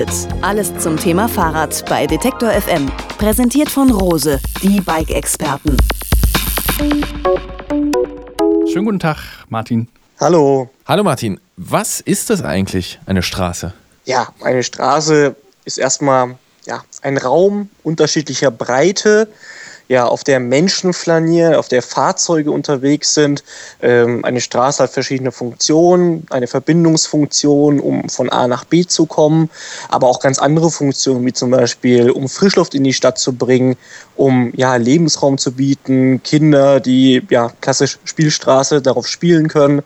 Lausitz. Alles zum Thema Fahrrad bei Detektor FM. Präsentiert von Rose, die Bike-Experten. Schönen guten Tag, Martin. Hallo. Hallo Martin, was ist das eigentlich, eine Straße? Ja, eine Straße ist erstmal ja, ein Raum unterschiedlicher Breite, ja, auf der Menschen flanieren, auf der Fahrzeuge unterwegs sind. Ähm, eine Straße hat verschiedene Funktionen, eine Verbindungsfunktion, um von A nach B zu kommen, aber auch ganz andere Funktionen, wie zum Beispiel, um Frischluft in die Stadt zu bringen, um ja, Lebensraum zu bieten, Kinder, die ja klassisch Spielstraße darauf spielen können.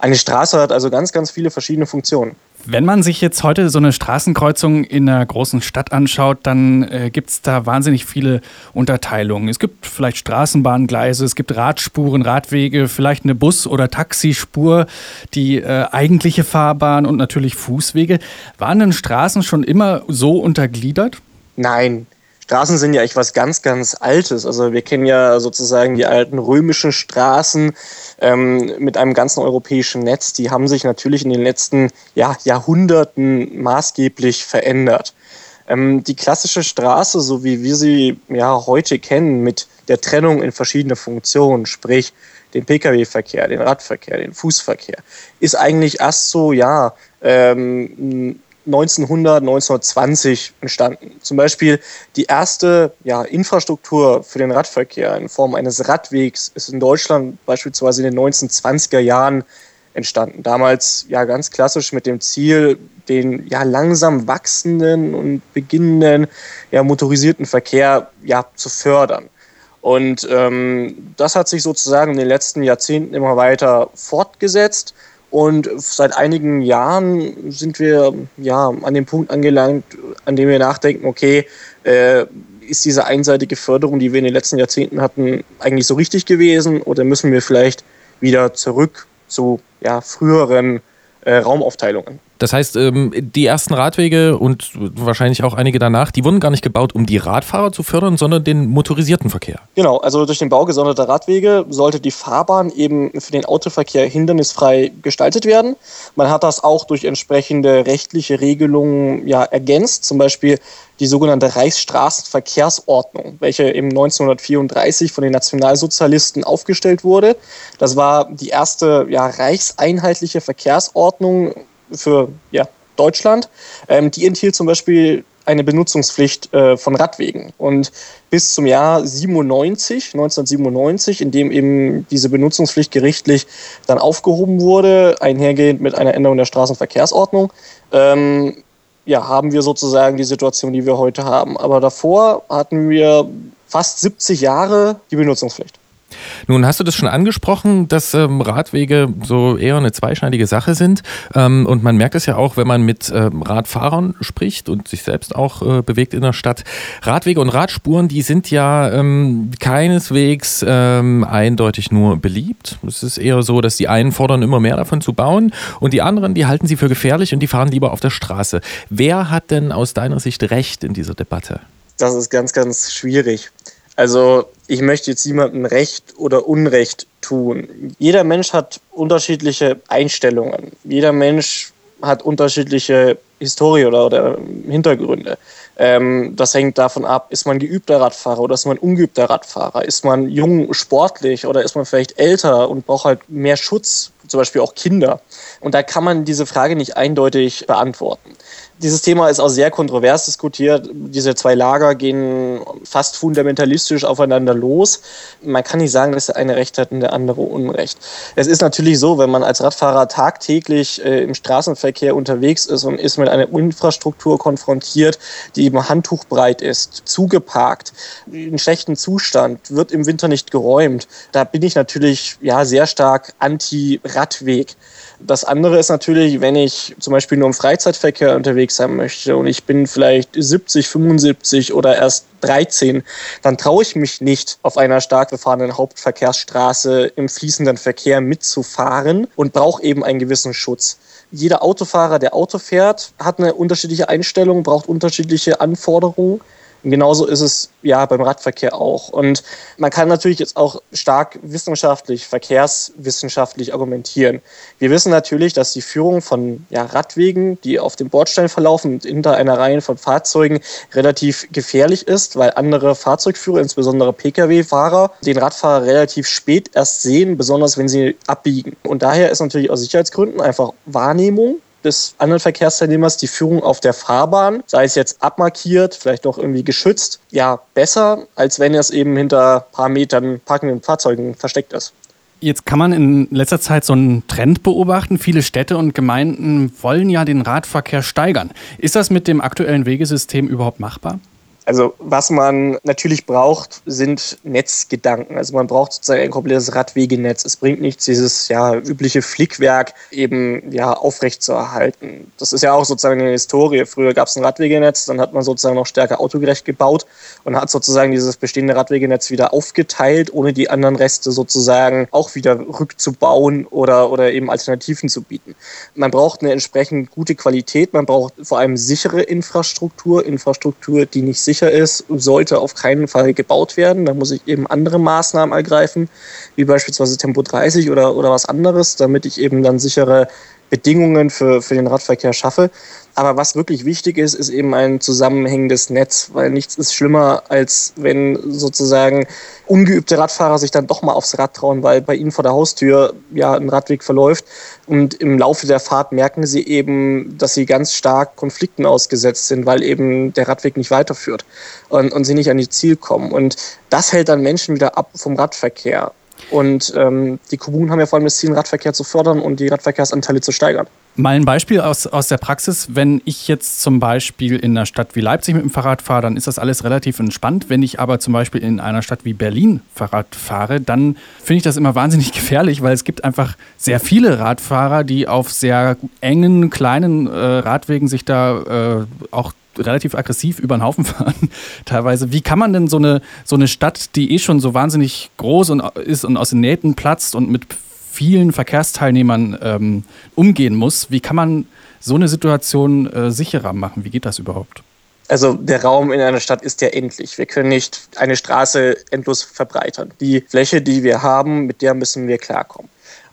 Eine Straße hat also ganz, ganz viele verschiedene Funktionen. Wenn man sich jetzt heute so eine Straßenkreuzung in einer großen Stadt anschaut, dann äh, gibt es da wahnsinnig viele Unterteilungen. Es gibt vielleicht Straßenbahngleise, es gibt Radspuren, Radwege, vielleicht eine Bus- oder Taxispur, die äh, eigentliche Fahrbahn und natürlich Fußwege. Waren denn Straßen schon immer so untergliedert? Nein, Straßen sind ja echt was ganz, ganz Altes. Also wir kennen ja sozusagen die alten römischen Straßen ähm, mit einem ganzen europäischen Netz. Die haben sich natürlich in den letzten ja, Jahrhunderten maßgeblich verändert. Ähm, die klassische Straße, so wie wir sie ja heute kennen, mit der Trennung in verschiedene Funktionen, sprich den Pkw-Verkehr, den Radverkehr, den Fußverkehr, ist eigentlich erst so, ja, ähm, 1900, 1920 entstanden. Zum Beispiel die erste ja, Infrastruktur für den Radverkehr in Form eines Radwegs ist in Deutschland beispielsweise in den 1920er Jahren entstanden. Damals ja ganz klassisch mit dem Ziel, den ja langsam wachsenden und beginnenden ja, motorisierten Verkehr ja zu fördern. Und ähm, das hat sich sozusagen in den letzten Jahrzehnten immer weiter fortgesetzt. Und seit einigen Jahren sind wir ja an dem Punkt angelangt, an dem wir nachdenken, okay, äh, ist diese einseitige Förderung, die wir in den letzten Jahrzehnten hatten, eigentlich so richtig gewesen oder müssen wir vielleicht wieder zurück zu ja, früheren äh, Raumaufteilungen? Das heißt, ähm, die ersten Radwege und wahrscheinlich auch einige danach, die wurden gar nicht gebaut, um die Radfahrer zu fördern, sondern den motorisierten Verkehr. Genau, also durch den Bau gesonderter Radwege sollte die Fahrbahn eben für den Autoverkehr hindernisfrei gestaltet werden. Man hat das auch durch entsprechende rechtliche Regelungen ja ergänzt, zum Beispiel die sogenannte Reichsstraßenverkehrsordnung, welche im 1934 von den Nationalsozialisten aufgestellt wurde. Das war die erste ja, reichseinheitliche Verkehrsordnung für ja, Deutschland. Ähm, die enthielt zum Beispiel eine Benutzungspflicht äh, von Radwegen. Und bis zum Jahr 97, 1997, in dem eben diese Benutzungspflicht gerichtlich dann aufgehoben wurde, einhergehend mit einer Änderung der Straßenverkehrsordnung, ähm, ja, haben wir sozusagen die Situation, die wir heute haben. Aber davor hatten wir fast 70 Jahre die Benutzungspflicht. Nun hast du das schon angesprochen, dass ähm, Radwege so eher eine zweischneidige Sache sind. Ähm, und man merkt es ja auch, wenn man mit ähm, Radfahrern spricht und sich selbst auch äh, bewegt in der Stadt. Radwege und Radspuren, die sind ja ähm, keineswegs ähm, eindeutig nur beliebt. Es ist eher so, dass die einen fordern, immer mehr davon zu bauen und die anderen, die halten sie für gefährlich und die fahren lieber auf der Straße. Wer hat denn aus deiner Sicht recht in dieser Debatte? Das ist ganz, ganz schwierig. Also ich möchte jetzt niemandem Recht oder Unrecht tun. Jeder Mensch hat unterschiedliche Einstellungen. Jeder Mensch hat unterschiedliche Historie oder, oder Hintergründe. Ähm, das hängt davon ab, ist man geübter Radfahrer oder ist man ungeübter Radfahrer? Ist man jung, sportlich oder ist man vielleicht älter und braucht halt mehr Schutz, zum Beispiel auch Kinder? Und da kann man diese Frage nicht eindeutig beantworten. Dieses Thema ist auch sehr kontrovers diskutiert. Diese zwei Lager gehen fast fundamentalistisch aufeinander los. Man kann nicht sagen, dass der eine Recht hat und der andere Unrecht. Es ist natürlich so, wenn man als Radfahrer tagtäglich äh, im Straßenverkehr unterwegs ist und ist mit einer Infrastruktur konfrontiert, die eben handtuchbreit ist, zugeparkt, in schlechtem Zustand, wird im Winter nicht geräumt. Da bin ich natürlich ja sehr stark anti-Radweg. Das andere ist natürlich, wenn ich zum Beispiel nur im Freizeitverkehr unterwegs sein möchte und ich bin vielleicht 70, 75 oder erst 13, dann traue ich mich nicht, auf einer stark befahrenen Hauptverkehrsstraße im fließenden Verkehr mitzufahren und brauche eben einen gewissen Schutz. Jeder Autofahrer, der Auto fährt, hat eine unterschiedliche Einstellung, braucht unterschiedliche Anforderungen. Genauso ist es ja beim Radverkehr auch. Und man kann natürlich jetzt auch stark wissenschaftlich, verkehrswissenschaftlich argumentieren. Wir wissen natürlich, dass die Führung von ja, Radwegen, die auf dem Bordstein verlaufen und hinter einer Reihe von Fahrzeugen relativ gefährlich ist, weil andere Fahrzeugführer, insbesondere Pkw-Fahrer, den Radfahrer relativ spät erst sehen, besonders wenn sie abbiegen. Und daher ist natürlich aus Sicherheitsgründen einfach Wahrnehmung des anderen Verkehrsteilnehmers die Führung auf der Fahrbahn, sei es jetzt abmarkiert, vielleicht noch irgendwie geschützt, ja, besser, als wenn es eben hinter paar Metern parkenden Fahrzeugen versteckt ist. Jetzt kann man in letzter Zeit so einen Trend beobachten. Viele Städte und Gemeinden wollen ja den Radverkehr steigern. Ist das mit dem aktuellen Wegesystem überhaupt machbar? Also was man natürlich braucht, sind Netzgedanken. Also man braucht sozusagen ein komplettes Radwegenetz. Es bringt nichts, dieses ja, übliche Flickwerk eben ja, aufrechtzuerhalten. Das ist ja auch sozusagen eine Historie. Früher gab es ein Radwegenetz, dann hat man sozusagen noch stärker autogerecht gebaut und hat sozusagen dieses bestehende Radwegenetz wieder aufgeteilt, ohne die anderen Reste sozusagen auch wieder rückzubauen oder, oder eben Alternativen zu bieten. Man braucht eine entsprechend gute Qualität, man braucht vor allem sichere Infrastruktur, Infrastruktur, die nicht sicher ist, sollte auf keinen Fall gebaut werden. Da muss ich eben andere Maßnahmen ergreifen, wie beispielsweise Tempo 30 oder, oder was anderes, damit ich eben dann sichere Bedingungen für, für den Radverkehr schaffe. Aber was wirklich wichtig ist, ist eben ein zusammenhängendes Netz, weil nichts ist schlimmer, als wenn sozusagen ungeübte Radfahrer sich dann doch mal aufs Rad trauen, weil bei ihnen vor der Haustür ja ein Radweg verläuft. Und im Laufe der Fahrt merken sie eben, dass sie ganz stark Konflikten ausgesetzt sind, weil eben der Radweg nicht weiterführt und, und sie nicht an ihr Ziel kommen. Und das hält dann Menschen wieder ab vom Radverkehr. Und ähm, die Kommunen haben ja vor allem das Ziel, Radverkehr zu fördern und die Radverkehrsanteile zu steigern. Mal ein Beispiel aus, aus der Praxis. Wenn ich jetzt zum Beispiel in einer Stadt wie Leipzig mit dem Fahrrad fahre, dann ist das alles relativ entspannt. Wenn ich aber zum Beispiel in einer Stadt wie Berlin Fahrrad fahre, dann finde ich das immer wahnsinnig gefährlich, weil es gibt einfach sehr viele Radfahrer, die auf sehr engen, kleinen äh, Radwegen sich da äh, auch relativ aggressiv über den Haufen fahren, teilweise. Wie kann man denn so eine, so eine Stadt, die eh schon so wahnsinnig groß und ist und aus den Nähten platzt und mit vielen Verkehrsteilnehmern ähm, umgehen muss, wie kann man so eine Situation äh, sicherer machen? Wie geht das überhaupt? Also der Raum in einer Stadt ist ja endlich. Wir können nicht eine Straße endlos verbreitern. Die Fläche, die wir haben, mit der müssen wir klarkommen.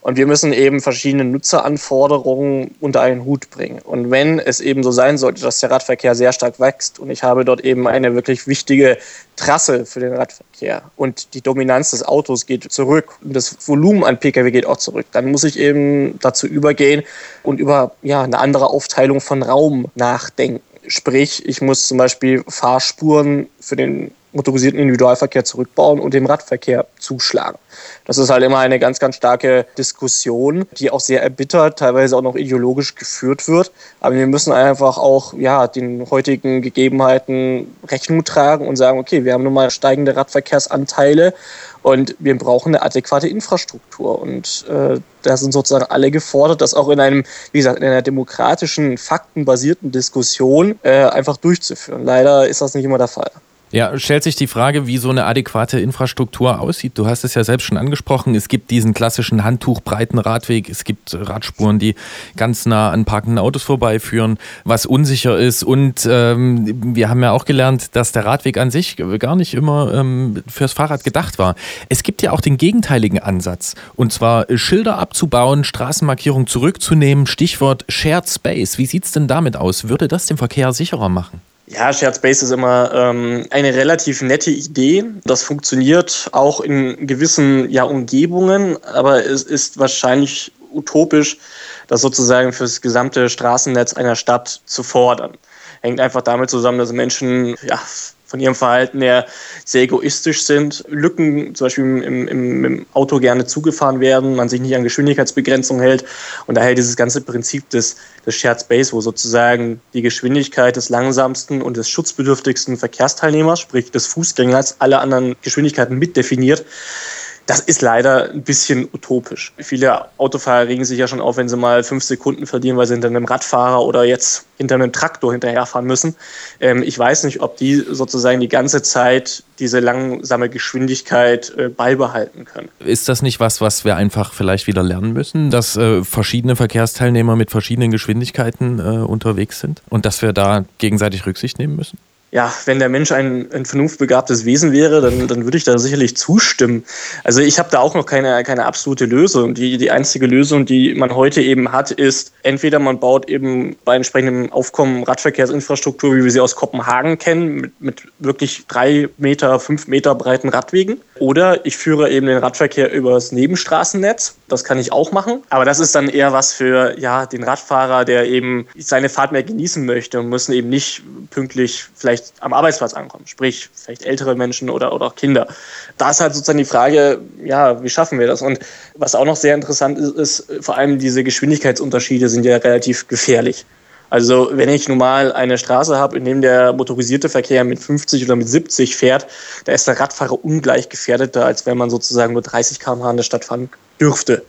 Und wir müssen eben verschiedene Nutzeranforderungen unter einen Hut bringen. Und wenn es eben so sein sollte, dass der Radverkehr sehr stark wächst und ich habe dort eben eine wirklich wichtige Trasse für den Radverkehr und die Dominanz des Autos geht zurück und das Volumen an Pkw geht auch zurück, dann muss ich eben dazu übergehen und über ja, eine andere Aufteilung von Raum nachdenken. Sprich, ich muss zum Beispiel Fahrspuren für den motorisierten Individualverkehr zurückbauen und dem Radverkehr zuschlagen. Das ist halt immer eine ganz, ganz starke Diskussion, die auch sehr erbittert, teilweise auch noch ideologisch geführt wird. Aber wir müssen einfach auch ja, den heutigen Gegebenheiten Rechnung tragen und sagen, okay, wir haben nun mal steigende Radverkehrsanteile und wir brauchen eine adäquate Infrastruktur. Und äh, da sind sozusagen alle gefordert, das auch in einem, wie gesagt, in einer demokratischen, faktenbasierten Diskussion äh, einfach durchzuführen. Leider ist das nicht immer der Fall. Ja, stellt sich die Frage, wie so eine adäquate Infrastruktur aussieht. Du hast es ja selbst schon angesprochen. Es gibt diesen klassischen handtuchbreiten Radweg. Es gibt Radspuren, die ganz nah an parkenden Autos vorbeiführen, was unsicher ist. Und ähm, wir haben ja auch gelernt, dass der Radweg an sich gar nicht immer ähm, fürs Fahrrad gedacht war. Es gibt ja auch den gegenteiligen Ansatz. Und zwar Schilder abzubauen, Straßenmarkierung zurückzunehmen. Stichwort Shared Space. Wie sieht's denn damit aus? Würde das den Verkehr sicherer machen? Ja, Shared Space ist immer ähm, eine relativ nette Idee. Das funktioniert auch in gewissen ja, Umgebungen, aber es ist wahrscheinlich utopisch, das sozusagen für das gesamte Straßennetz einer Stadt zu fordern. Hängt einfach damit zusammen, dass Menschen ja, von ihrem Verhalten her sehr egoistisch sind, Lücken zum Beispiel im, im, im, Auto gerne zugefahren werden, man sich nicht an Geschwindigkeitsbegrenzung hält und daher dieses ganze Prinzip des, des Shared Space, wo sozusagen die Geschwindigkeit des langsamsten und des schutzbedürftigsten Verkehrsteilnehmers, sprich des Fußgängers, alle anderen Geschwindigkeiten mitdefiniert, das ist leider ein bisschen utopisch. Viele Autofahrer regen sich ja schon auf, wenn sie mal fünf Sekunden verlieren, weil sie hinter einem Radfahrer oder jetzt hinter einem Traktor hinterherfahren müssen. Ähm, ich weiß nicht, ob die sozusagen die ganze Zeit diese langsame Geschwindigkeit äh, beibehalten können. Ist das nicht was, was wir einfach vielleicht wieder lernen müssen, dass äh, verschiedene Verkehrsteilnehmer mit verschiedenen Geschwindigkeiten äh, unterwegs sind und dass wir da gegenseitig Rücksicht nehmen müssen? Ja, wenn der Mensch ein, ein vernunftbegabtes Wesen wäre, dann, dann würde ich da sicherlich zustimmen. Also ich habe da auch noch keine, keine absolute Lösung. Die, die einzige Lösung, die man heute eben hat, ist, entweder man baut eben bei entsprechendem Aufkommen Radverkehrsinfrastruktur, wie wir sie aus Kopenhagen kennen, mit, mit wirklich drei Meter, fünf Meter breiten Radwegen. Oder ich führe eben den Radverkehr über das Nebenstraßennetz. Das kann ich auch machen. Aber das ist dann eher was für ja, den Radfahrer, der eben seine Fahrt mehr genießen möchte und müssen eben nicht pünktlich vielleicht vielleicht am Arbeitsplatz ankommen, sprich vielleicht ältere Menschen oder, oder auch Kinder. Da ist halt sozusagen die Frage, ja, wie schaffen wir das? Und was auch noch sehr interessant ist, ist vor allem diese Geschwindigkeitsunterschiede sind ja relativ gefährlich. Also wenn ich nun mal eine Straße habe, in dem der motorisierte Verkehr mit 50 oder mit 70 fährt, da ist der Radfahrer ungleich gefährdeter, als wenn man sozusagen nur 30 km/h in der Stadt fahren dürfte.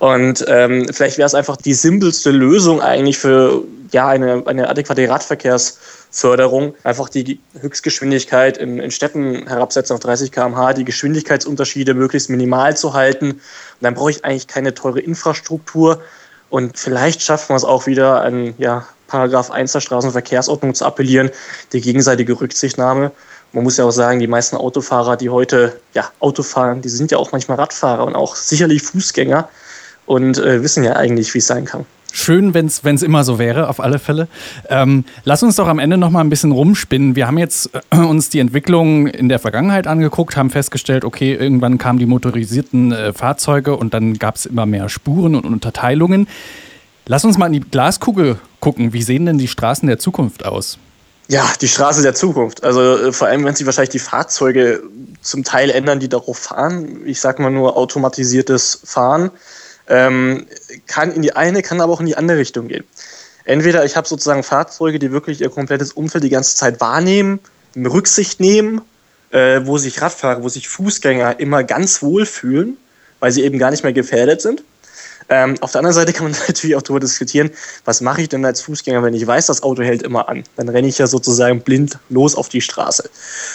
Und ähm, vielleicht wäre es einfach die simpelste Lösung eigentlich für ja, eine, eine adäquate Radverkehrsförderung. Einfach die Höchstgeschwindigkeit in, in Städten herabsetzen auf 30 km/h, die Geschwindigkeitsunterschiede möglichst minimal zu halten. Und dann brauche ich eigentlich keine teure Infrastruktur. Und vielleicht schaffen wir es auch wieder, an ja, Paragraph 1 der Straßenverkehrsordnung zu appellieren, die gegenseitige Rücksichtnahme. Man muss ja auch sagen, die meisten Autofahrer, die heute ja, Auto fahren, die sind ja auch manchmal Radfahrer und auch sicherlich Fußgänger und äh, wissen ja eigentlich, wie es sein kann. Schön, wenn es immer so wäre, auf alle Fälle. Ähm, lass uns doch am Ende noch mal ein bisschen rumspinnen. Wir haben jetzt äh, uns die Entwicklung in der Vergangenheit angeguckt, haben festgestellt, okay, irgendwann kamen die motorisierten äh, Fahrzeuge und dann gab es immer mehr Spuren und Unterteilungen. Lass uns mal in die Glaskugel gucken. Wie sehen denn die Straßen der Zukunft aus? Ja, die Straße der Zukunft. Also äh, vor allem, wenn sich wahrscheinlich die Fahrzeuge zum Teil ändern, die darauf fahren. Ich sage mal nur automatisiertes Fahren ähm, kann in die eine, kann aber auch in die andere Richtung gehen. Entweder ich habe sozusagen Fahrzeuge, die wirklich ihr komplettes Umfeld die ganze Zeit wahrnehmen, Rücksicht nehmen, äh, wo sich Radfahrer, wo sich Fußgänger immer ganz wohl fühlen, weil sie eben gar nicht mehr gefährdet sind. Ähm, auf der anderen Seite kann man natürlich auch darüber diskutieren, was mache ich denn als Fußgänger, wenn ich weiß, das Auto hält immer an. Dann renne ich ja sozusagen blind los auf die Straße.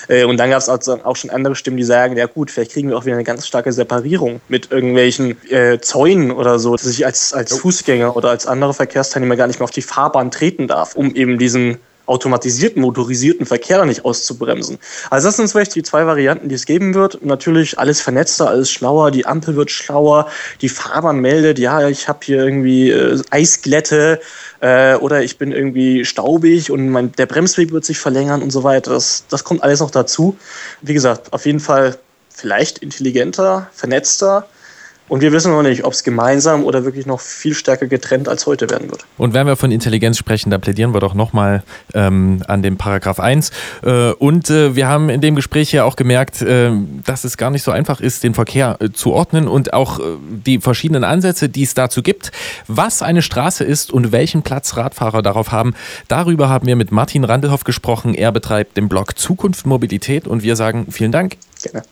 Äh, und dann gab es auch schon andere Stimmen, die sagen, ja gut, vielleicht kriegen wir auch wieder eine ganz starke Separierung mit irgendwelchen äh, Zäunen oder so, dass ich als, als Fußgänger oder als andere Verkehrsteilnehmer gar nicht mehr auf die Fahrbahn treten darf, um eben diesen automatisierten, motorisierten Verkehr nicht auszubremsen. Also das sind vielleicht die zwei Varianten, die es geben wird. Natürlich alles vernetzter, alles schlauer, die Ampel wird schlauer, die Fahrbahn meldet, ja, ich habe hier irgendwie äh, Eisglätte äh, oder ich bin irgendwie staubig und mein, der Bremsweg wird sich verlängern und so weiter. Das, das kommt alles noch dazu. Wie gesagt, auf jeden Fall vielleicht intelligenter, vernetzter, und wir wissen noch nicht, ob es gemeinsam oder wirklich noch viel stärker getrennt als heute werden wird. Und wenn wir von Intelligenz sprechen, da plädieren wir doch nochmal ähm, an den Paragraph 1. Äh, und äh, wir haben in dem Gespräch ja auch gemerkt, äh, dass es gar nicht so einfach ist, den Verkehr äh, zu ordnen und auch äh, die verschiedenen Ansätze, die es dazu gibt. Was eine Straße ist und welchen Platz Radfahrer darauf haben, darüber haben wir mit Martin Randelhoff gesprochen. Er betreibt den Blog Zukunft Mobilität und wir sagen vielen Dank. Gerne.